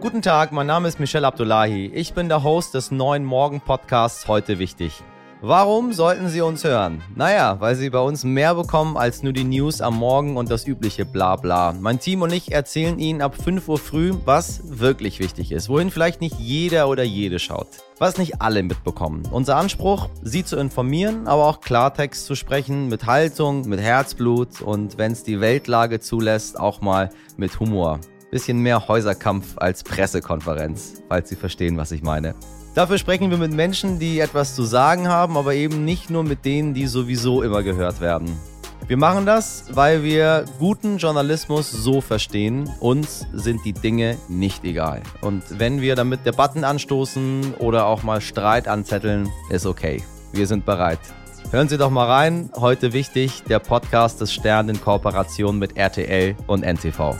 Guten Tag, mein Name ist Michel Abdullahi. Ich bin der Host des neuen Morgen-Podcasts Heute Wichtig. Warum sollten Sie uns hören? Naja, weil Sie bei uns mehr bekommen als nur die News am Morgen und das übliche Blabla. Mein Team und ich erzählen Ihnen ab 5 Uhr früh, was wirklich wichtig ist, wohin vielleicht nicht jeder oder jede schaut, was nicht alle mitbekommen. Unser Anspruch, Sie zu informieren, aber auch Klartext zu sprechen, mit Haltung, mit Herzblut und wenn es die Weltlage zulässt, auch mal mit Humor. Bisschen mehr Häuserkampf als Pressekonferenz, falls Sie verstehen, was ich meine. Dafür sprechen wir mit Menschen, die etwas zu sagen haben, aber eben nicht nur mit denen, die sowieso immer gehört werden. Wir machen das, weil wir guten Journalismus so verstehen, uns sind die Dinge nicht egal. Und wenn wir damit Debatten anstoßen oder auch mal Streit anzetteln, ist okay. Wir sind bereit. Hören Sie doch mal rein. Heute wichtig, der Podcast des Stern in Kooperation mit RTL und NTV.